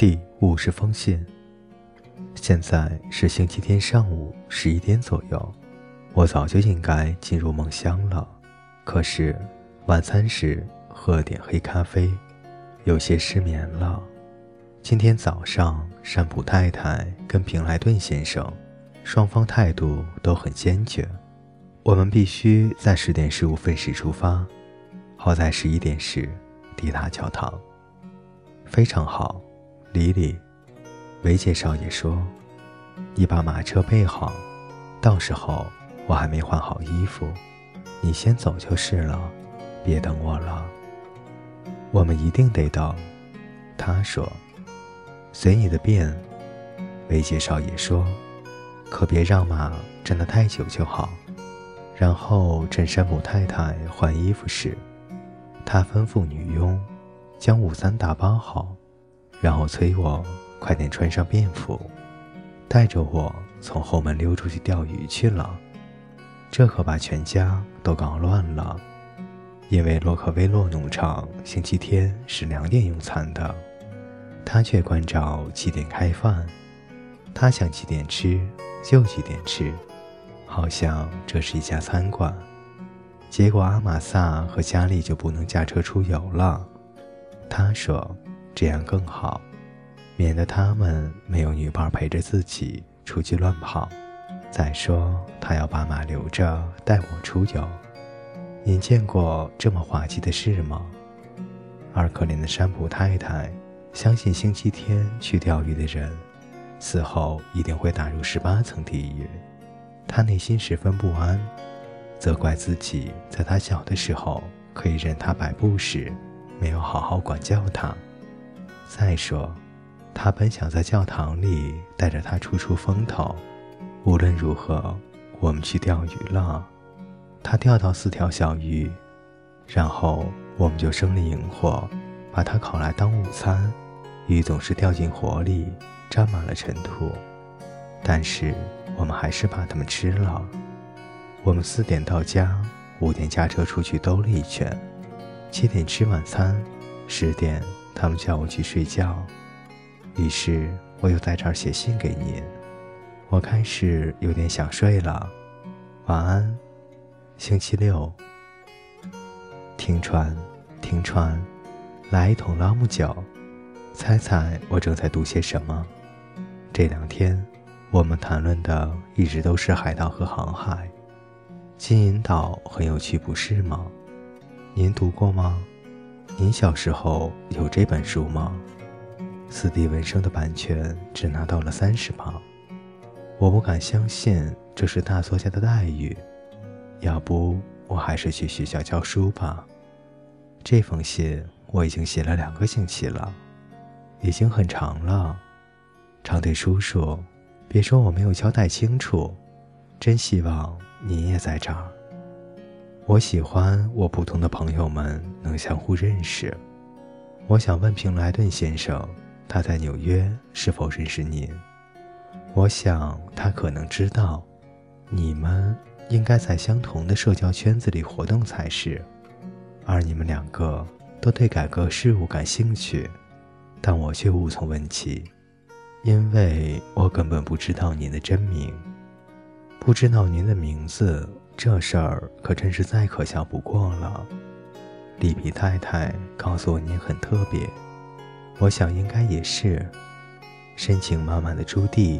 第五十封信。现在是星期天上午十一点左右，我早就应该进入梦乡了。可是晚餐时喝了点黑咖啡，有些失眠了。今天早上，山普太太跟平莱顿先生，双方态度都很坚决。我们必须在十点十五分时出发，好在十一点时抵达教堂。非常好，李李，维杰少爷说：“你把马车备好，到时候我还没换好衣服，你先走就是了，别等我了。”我们一定得等，他说：“随你的便。”维杰少爷说：“可别让马站得太久就好。”然后趁山姆太太换衣服时，他吩咐女佣。将午餐打包好，然后催我快点穿上便服，带着我从后门溜出去钓鱼去了。这可把全家都搞乱了，因为洛克威洛农场星期天是两点用餐的，他却关照几点开饭。他想几点吃就几点吃，好像这是一家餐馆。结果阿玛萨和佳丽就不能驾车出游了。他说：“这样更好，免得他们没有女伴陪着自己出去乱跑。再说，他要把马留着带我出游。您见过这么滑稽的事吗？”而可怜的山普太太相信星期天去钓鱼的人，死后一定会打入十八层地狱。她内心十分不安，责怪自己在她小的时候可以任他摆布时。没有好好管教他。再说，他本想在教堂里带着他出出风头。无论如何，我们去钓鱼了。他钓到四条小鱼，然后我们就生了萤火，把它烤来当午餐。鱼总是掉进火里，沾满了尘土，但是我们还是把它们吃了。我们四点到家，五点驾车出去兜了一圈。七点吃晚餐，十点他们叫我去睡觉，于是我又在这儿写信给您。我开始有点想睡了，晚安。星期六，停船，停船，来一桶朗姆酒。猜猜我正在读些什么？这两天我们谈论的一直都是海盗和航海。金银岛很有趣，不是吗？您读过吗？您小时候有这本书吗？斯蒂文生的版权只拿到了三十磅，我不敢相信这是大作家的待遇。要不我还是去学校教书吧。这封信我已经写了两个星期了，已经很长了。长腿叔叔，别说我没有交代清楚，真希望您也在这儿。我喜欢我普通的朋友们能相互认识。我想问平莱顿先生，他在纽约是否认识您？我想他可能知道，你们应该在相同的社交圈子里活动才是。而你们两个都对改革事务感兴趣，但我却无从问起，因为我根本不知道您的真名，不知道您的名字。这事儿可真是再可笑不过了。里皮太太告诉我您很特别，我想应该也是。深情满满的朱棣，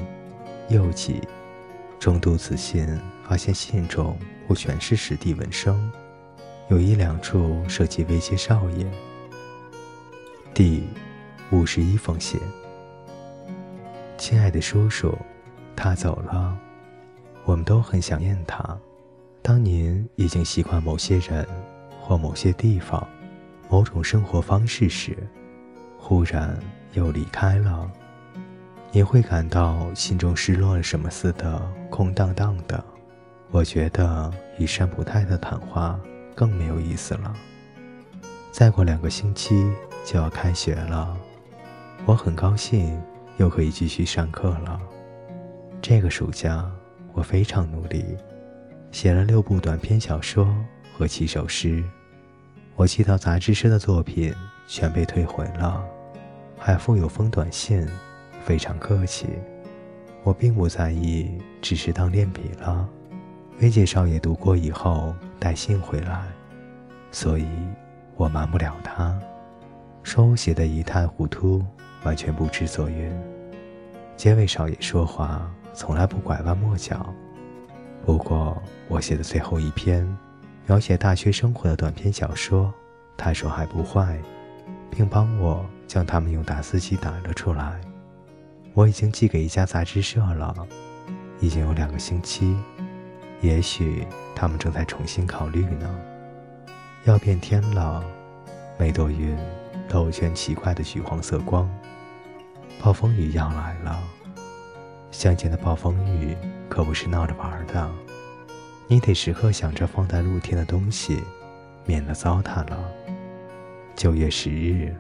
又记，中读此信，发现信中不全是史蒂文生，有一两处涉及威胁少爷。第五十一封信，亲爱的叔叔，他走了，我们都很想念他。当您已经习惯某些人或某些地方、某种生活方式时，忽然又离开了，你会感到心中失落了什么似的，空荡荡的。我觉得与山普泰的谈话更没有意思了。再过两个星期就要开学了，我很高兴又可以继续上课了。这个暑假我非常努力。写了六部短篇小说和七首诗，我寄到杂志社的作品全被退回了。还附有封短信，非常客气。我并不在意，只是当练笔了。薇姐少爷读过以后带信回来，所以我瞒不了他，说我写的一塌糊涂，完全不知所云。结尾少爷说话从来不拐弯抹角。不过我写的最后一篇，描写大学生活的短篇小说，他说还不坏，并帮我将它们用打字机打了出来。我已经寄给一家杂志社了，已经有两个星期，也许他们正在重新考虑呢。要变天了，每朵云都有圈奇怪的橘黄色光，暴风雨要来了。乡间的暴风雨可不是闹着玩的，你得时刻想着放在露天的东西，免得糟蹋了。九月十日，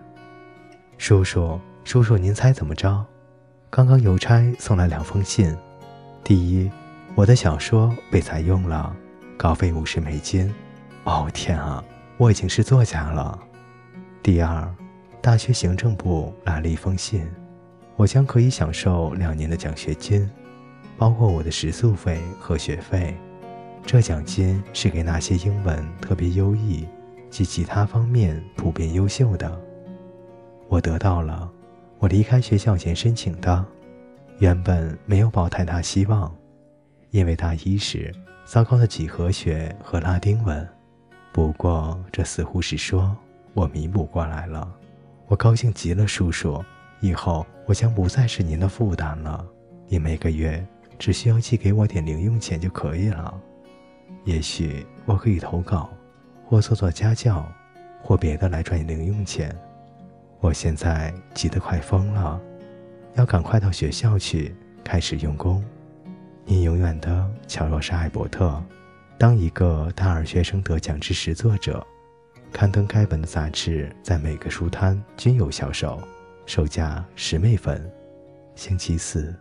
叔叔，叔叔，您猜怎么着？刚刚邮差送来两封信，第一，我的小说被采用了，稿费五十美金。哦天啊，我已经是作家了。第二，大学行政部来了一封信，我将可以享受两年的奖学金，包括我的食宿费和学费。这奖金是给那些英文特别优异及其他方面普遍优秀的。我得到了。我离开学校前申请的，原本没有抱太大希望，因为大一时糟糕的几何学和拉丁文。不过这似乎是说我弥补过来了。我高兴极了，叔叔，以后我将不再是您的负担了。你每个月只需要寄给我点零用钱就可以了。也许我可以投稿，或做做家教，或别的来赚零用钱。我现在急得快疯了，要赶快到学校去开始用功。你永远的乔若莎·艾伯特，当一个大二学生得奖之时作者。刊登该本的杂志在每个书摊均有销售，售价十美分。星期四。